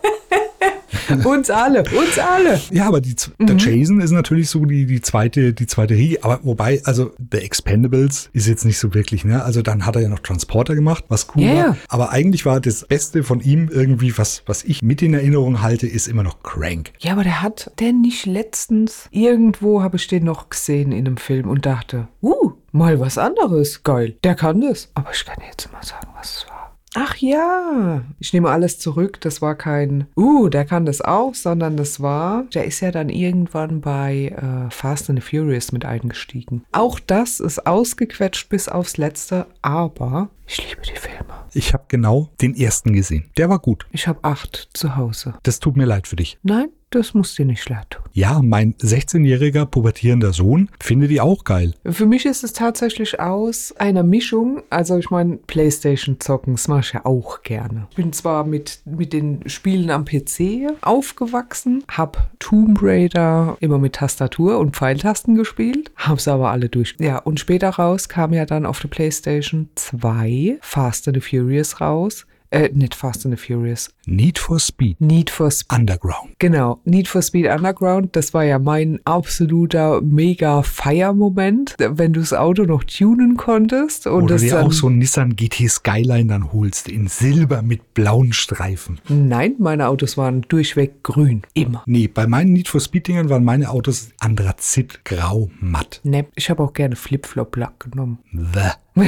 *laughs* Uns alle, uns alle. Ja, aber die, Mhm. der Jason ist natürlich so die, die zweite, die zweite Riege. Aber wobei, also The Expendables ist jetzt nicht so wirklich, ne? Also dann hat er ja noch Transporter gemacht, was cool Ja, war. Aber eigentlich war das Beste von ihm irgendwie, was, was ich mit in Erinnerung halte, ist immer noch Crank. Ja, aber der hat der nicht letztens irgendwo habe ich den noch gesehen in einem Film und dachte, uh, mal was anderes, geil. Der kann das. Aber ich kann jetzt mal sagen, was es war. Ach ja, ich nehme alles zurück. Das war kein, uh, der kann das auch, sondern das war, der ist ja dann irgendwann bei äh, Fast and the Furious mit eingestiegen. Auch das ist ausgequetscht bis aufs Letzte, aber ich liebe die Filme. Ich habe genau den ersten gesehen. Der war gut. Ich habe acht zu Hause. Das tut mir leid für dich. Nein, das muss dir nicht leid tun. Ja, mein 16-jähriger pubertierender Sohn findet die auch geil. Für mich ist es tatsächlich aus einer Mischung. Also ich meine, Playstation zocken, das mache ich ja auch gerne. Ich bin zwar mit, mit den Spielen am PC aufgewachsen, hab Tomb Raider immer mit Tastatur und Pfeiltasten gespielt, hab's aber alle durch. Ja, und später raus kam ja dann auf der Playstation 2 Fast and the Furious raus. Äh, nicht Fast and the Furious. Need for Speed Need for Speed. Underground. Genau, Need for Speed Underground, das war ja mein absoluter mega Feiermoment, wenn du das Auto noch tunen konntest und Oder das dir auch so einen Nissan GT Skyline dann holst, in Silber mit blauen Streifen. Nein, meine Autos waren durchweg grün, immer. Nee, bei meinen Need for Speed Dingern waren meine Autos Anthrazit, grau, matt. Ne, ich habe auch gerne Flip-Flop-Lack genommen. The. *laughs*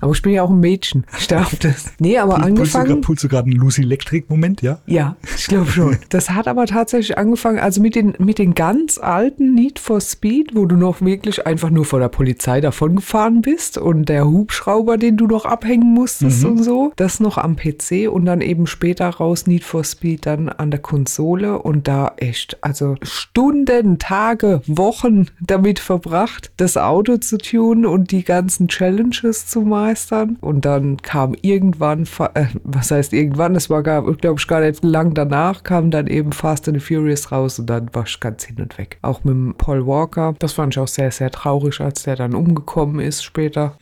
Aber ich bin ja auch ein Mädchen, ich darf das. Nee, aber du angefangen... Pulst du gerade einen Lucy Electric Moment, ja? Ja, ich glaube schon. *laughs* Das hat aber tatsächlich angefangen, also mit den, mit den ganz alten Need for Speed, wo du noch wirklich einfach nur vor der Polizei davongefahren bist und der Hubschrauber, den du noch abhängen musstest und so. Das noch am PC und dann eben später raus Need for Speed dann an der Konsole und da echt, also Stunden, Tage, Wochen damit verbracht, das Auto zu tunen und die ganzen Challenges zu meistern. Und dann kam irgendwann, äh, was heißt irgendwann, es war, glaube ich, gar nicht lang danach, kam dann eben Fast and the Furious raus und dann war ich ganz hin und weg. Auch mit Paul Walker, das fand ich auch sehr, sehr traurig, als der dann umgekommen ist später.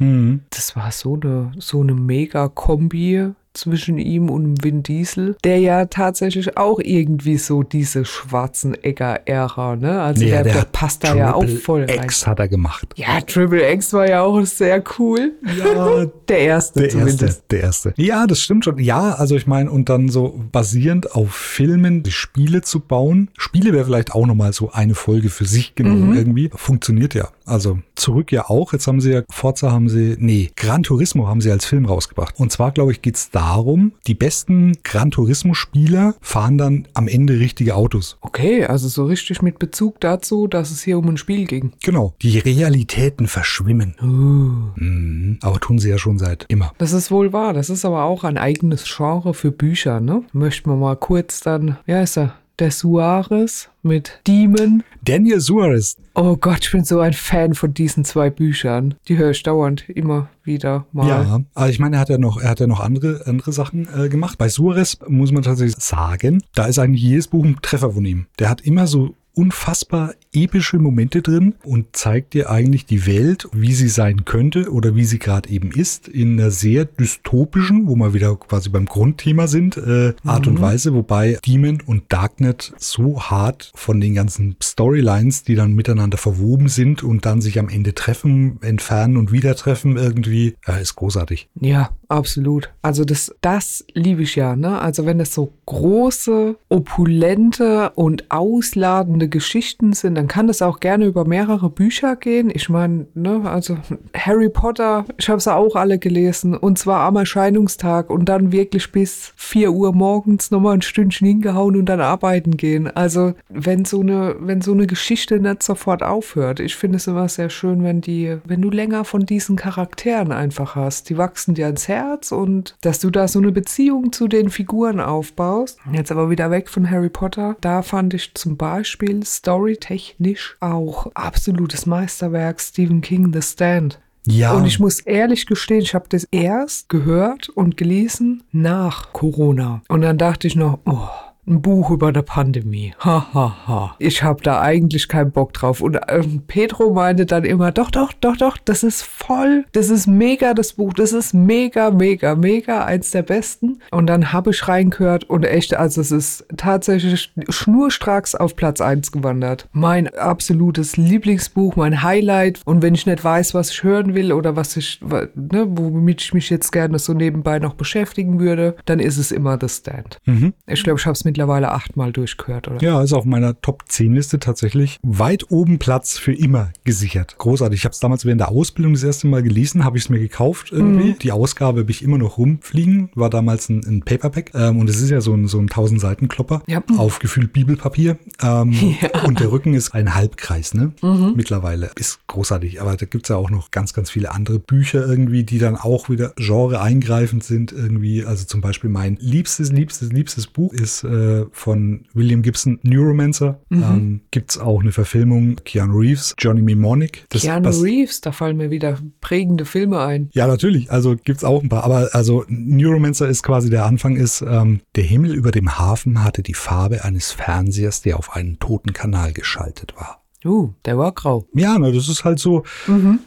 Das war so eine, so eine Mega-Kombi zwischen ihm und Vin Diesel, der ja tatsächlich auch irgendwie so diese Schwarzenegger-Ära, ne? Also der, der, passt da ja auch voll rein. X hat er gemacht. Ja, Triple X war ja auch sehr cool. Ja, *laughs* Der erste Der zumindest. erste, der erste. Ja, das stimmt schon. Ja, also ich meine, und dann so basierend auf Filmen die Spiele zu bauen. Spiele wäre vielleicht auch nochmal so eine Folge für sich genommen irgendwie. Funktioniert ja. Also zurück ja auch. Jetzt haben sie ja, Forza haben sie, nee, Gran Turismo haben sie als Film rausgebracht. Und zwar, glaube ich, geht's darum, die besten Gran Turismo-Spieler fahren dann am Ende richtige Autos. Okay, also so richtig mit Bezug dazu, dass es hier um ein Spiel ging. Genau. Die Realitäten verschwimmen. Uh, Mhm. Aber tun sie ja schon seit immer. das ist wohl wahr. Das ist aber auch ein eigenes Genre für Bücher, ne? Möchten wir mal kurz dann, ja, ist er, der Suarez mit Demon. Daniel Suarez, Oh Gott, ich bin so ein Fan von diesen zwei Büchern. Die höre ich dauernd immer wieder mal. Ja, aber ich meine, er hat ja noch, er hat ja noch andere, andere Sachen äh, gemacht. Bei Suarez muss man tatsächlich sagen, da ist eigentlich jedes Buch ein Treffer von ihm. Der hat immer so unfassbar epische Momente drin und zeigt dir eigentlich die Welt, wie sie sein könnte oder wie sie gerade eben ist, in einer sehr dystopischen, wo wir wieder quasi beim Grundthema sind, äh, Art und Weise, wobei Demon und Darknet so hart von den ganzen Storylines, die dann miteinander verwoben sind und dann sich am Ende treffen, entfernen und wieder treffen irgendwie, äh, ist großartig. Ja, absolut. Also das, das liebe ich ja, ne? Also wenn es so große, opulente und ausladende Geschichten sind, dann kann das auch gerne über mehrere Bücher gehen. Ich meine, ne, also Harry Potter, ich habe es auch alle gelesen und zwar am Erscheinungstag und dann wirklich bis 4 Uhr morgens nochmal ein Stündchen hingehauen und dann arbeiten gehen. Also wenn so eine, wenn so eine Geschichte nicht sofort aufhört. Ich finde es immer sehr schön, wenn die, wenn du länger von diesen Charakteren einfach hast. Die wachsen dir ans Herz und dass du da so eine Beziehung zu den Figuren aufbaust. Jetzt aber wieder weg von Harry Potter. Da fand ich zum Beispiel storytechnisch auch absolutes Meisterwerk Stephen King The Stand. Ja, Und ich muss ehrlich gestehen, ich habe das erst gehört und gelesen nach Corona. Und dann dachte ich noch, oh, ein Buch über die Pandemie. Ha, ha, ha. Ich habe da eigentlich keinen Bock drauf. Und ähm, Pedro meinte dann immer, doch, doch, doch, doch, das ist voll, das ist mega, das Buch. Das ist mega, mega, mega, eins der besten. Und dann habe ich reingehört und echt, also es ist tatsächlich schnurstracks auf Platz 1 gewandert. Mein absolutes Lieblingsbuch, mein Highlight. Und wenn ich nicht weiß, was ich hören will oder was ich, ne, womit ich mich jetzt gerne so nebenbei noch beschäftigen würde, dann ist es immer The Stand. Ich glaube, ich habe es mittlerweile achtmal durchgehört, oder? Ja, ist auf meiner Top 10 Liste tatsächlich weit oben Platz für immer gesichert. Großartig. Ich habe es damals während der Ausbildung das erste Mal gelesen, habe ich es mir gekauft irgendwie. Die Ausgabe habe ich immer noch rumfliegen, war damals ein, ein Paperback ähm, und es ist ja so ein, so ein 1000 Seiten Klopper, Ja. aufgefüllt Bibelpapier ähm, *laughs* und der Rücken ist ein Halbkreis, ne? Mittlerweile ist großartig, aber da gibt's ja auch noch ganz, ganz viele andere Bücher irgendwie, die dann auch wieder Genre eingreifend sind irgendwie. Also zum Beispiel mein liebstes, liebstes, liebstes Buch ist äh, von William Gibson, Neuromancer. Ähm, gibt's auch eine Verfilmung, Keanu Reeves, Johnny Mnemonic. Das Keanu bas- Reeves, da fallen mir wieder prägende Filme ein. ja, natürlich. Also gibt's auch ein paar. Aber also Neuromancer ist quasi der Anfang ist, ähm, der Himmel über dem Hafen hatte die Farbe eines Fernsehers, der auf einen toten Kanal geschaltet war. Uh, der war grau. Ja, ne, das ist halt so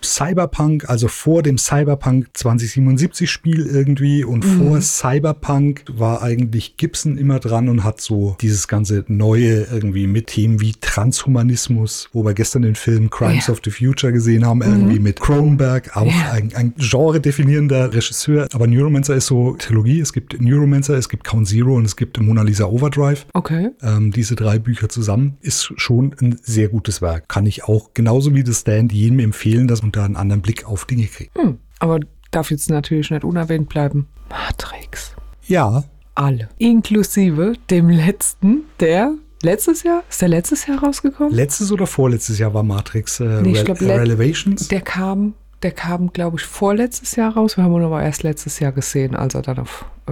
Cyberpunk, also vor dem Cyberpunk 2077 Spiel irgendwie und vor Cyberpunk war eigentlich Gibson immer dran und hat so dieses ganze neue irgendwie mit Themen wie Transhumanismus, wo wir gestern den Film Crimes Ja. of the Future gesehen haben, irgendwie mit Cronenberg, auch Ja. ein, ein genre-definierender Regisseur. Aber Neuromancer ist so Trilogie. Es gibt Neuromancer, es gibt Count Zero und es gibt Mona Lisa Overdrive. Okay. Ähm, diese drei Bücher zusammen ist schon ein sehr gutes Werk. Kann ich auch genauso wie The Stand jedem empfehlen, dass man da einen anderen Blick auf Dinge kriegt. Hm. Aber darf jetzt natürlich nicht unerwähnt bleiben. Matrix. Ja, Alle. Inklusive dem letzten, der letztes Jahr? Ist der letztes Jahr rausgekommen? letztes oder vorletztes Jahr war Matrix äh, Nee, ich glaub, Relevations. Der kam, der kam, glaube ich, vorletztes Jahr raus. Wir haben ihn aber erst letztes Jahr gesehen, als er dann auf äh,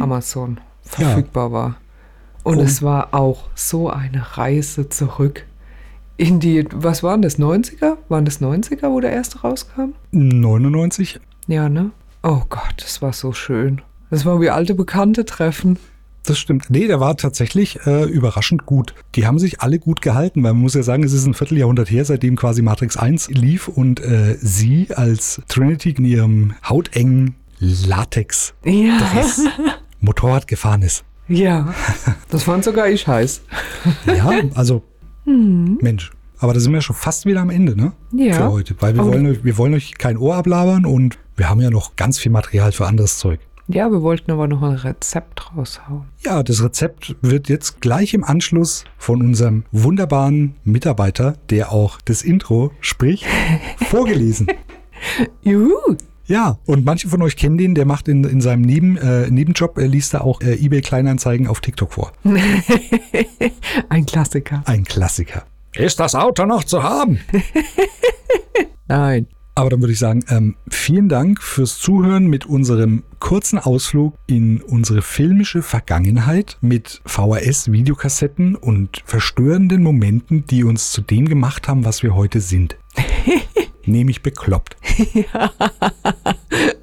Amazon verfügbar war. Und Und- es war auch so eine Reise zurück in die, was waren das, 90er? Waren das 90er, wo der erste rauskam? 99. Ja, ne? Oh Gott, das war so schön. Das war wie alte Bekannte treffen. Das stimmt. Nee, der war tatsächlich äh, überraschend gut. Die haben sich alle gut gehalten, weil man muss ja sagen, es ist ein Vierteljahrhundert her, seitdem quasi Matrix 1 lief und äh, sie als Trinity in ihrem hautengen Latex Ja. *laughs* Motorrad gefahren ist. Ja. Das fand sogar ich heiß. Ja, also Mensch. Aber da sind wir schon fast wieder am Ende, ne? Ja. Für heute. Weil wir Aber- wollen, euch, wir wollen euch kein Ohr ablabern und wir haben ja noch ganz viel Material für anderes Zeug. Ja, wir wollten aber noch ein Rezept raushauen. Ja, das Rezept wird jetzt gleich im Anschluss von unserem wunderbaren Mitarbeiter, der auch das Intro spricht, *laughs* vorgelesen. Juhu! Ja, und manche von euch kennen den, der macht in, in seinem Neben, äh, Nebenjob, er liest da auch äh, eBay Kleinanzeigen auf TikTok vor. *laughs* Ein Klassiker. Ein Klassiker. Ist das Auto noch zu haben? *laughs* Nein. Aber dann würde ich sagen, ähm, vielen Dank fürs Zuhören mit unserem kurzen Ausflug in unsere filmische Vergangenheit mit VHS-Videokassetten und verstörenden Momenten, die uns zu dem gemacht haben, was wir heute sind. *laughs* Nämlich bekloppt. *laughs*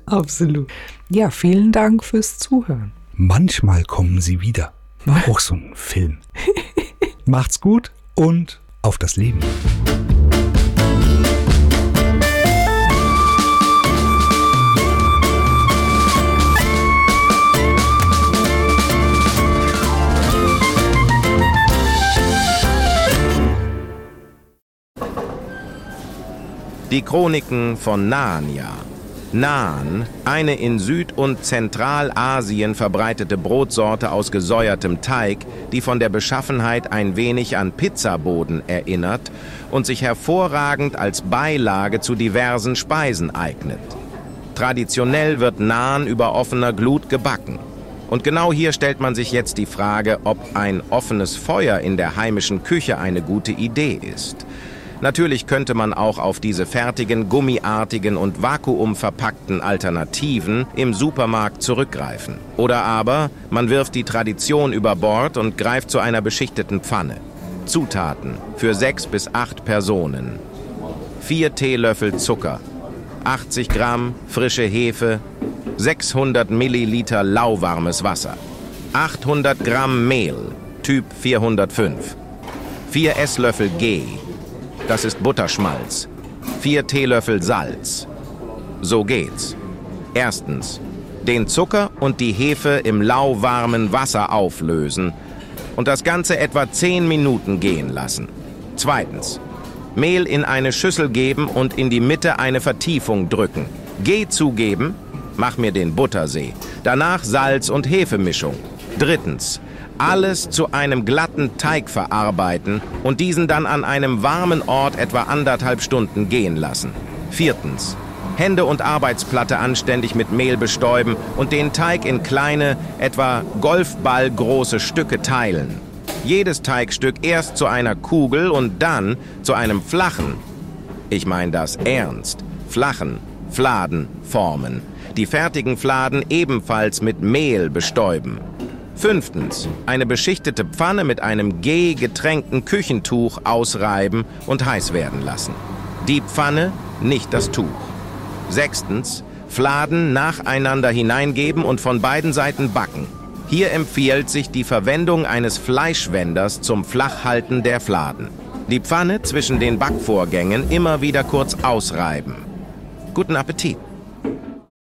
Absolut. Ja, vielen Dank fürs Zuhören. Manchmal kommen sie wieder. War auch so ein Film. Macht's gut und auf das Leben. Die Chroniken von Narnia. Naan, eine in Süd- und Zentralasien verbreitete Brotsorte aus gesäuertem Teig, die von der Beschaffenheit ein wenig an Pizzaboden erinnert und sich hervorragend als Beilage zu diversen Speisen eignet. Traditionell wird Naan über offener Glut gebacken. Und genau hier stellt man sich jetzt die Frage, ob ein offenes Feuer in der heimischen Küche eine gute Idee ist. Natürlich könnte man auch auf diese fertigen, gummiartigen und vakuumverpackten Alternativen im Supermarkt zurückgreifen. Oder aber man wirft die Tradition über Bord und greift zu einer beschichteten Pfanne. Zutaten für sechs bis acht Personen. Vier Teelöffel Zucker, 80 Gramm frische Hefe, 600 Milliliter lauwarmes Wasser, 800 Gramm Mehl, Typ 405, 4 Esslöffel G, das ist Butterschmalz. Vier Teelöffel Salz. So geht's. Erstens, den Zucker und die Hefe im lauwarmen Wasser auflösen und das Ganze etwa 10 Minuten gehen lassen. Zweitens, Mehl in eine Schüssel geben und in die Mitte eine Vertiefung drücken. G zugeben, mach mir den Buttersee. Danach Salz und Hefemischung. Drittens, alles zu einem glatten Teig verarbeiten und diesen dann an einem warmen Ort etwa anderthalb Stunden gehen lassen. Viertens. Hände und Arbeitsplatte anständig mit Mehl bestäuben und den Teig in kleine, etwa Golfballgroße Stücke teilen. Jedes Teigstück erst zu einer Kugel und dann zu einem flachen, ich meine das ernst, flachen Fladen formen. Die fertigen Fladen ebenfalls mit Mehl bestäuben. Fünftens, eine beschichtete Pfanne mit einem G-getränkten Küchentuch ausreiben und heiß werden lassen. Die Pfanne, nicht das Tuch. Sechstens, Fladen nacheinander hineingeben und von beiden Seiten backen. Hier empfiehlt sich die Verwendung eines Fleischwenders zum Flachhalten der Fladen. Die Pfanne zwischen den Backvorgängen immer wieder kurz ausreiben. Guten Appetit!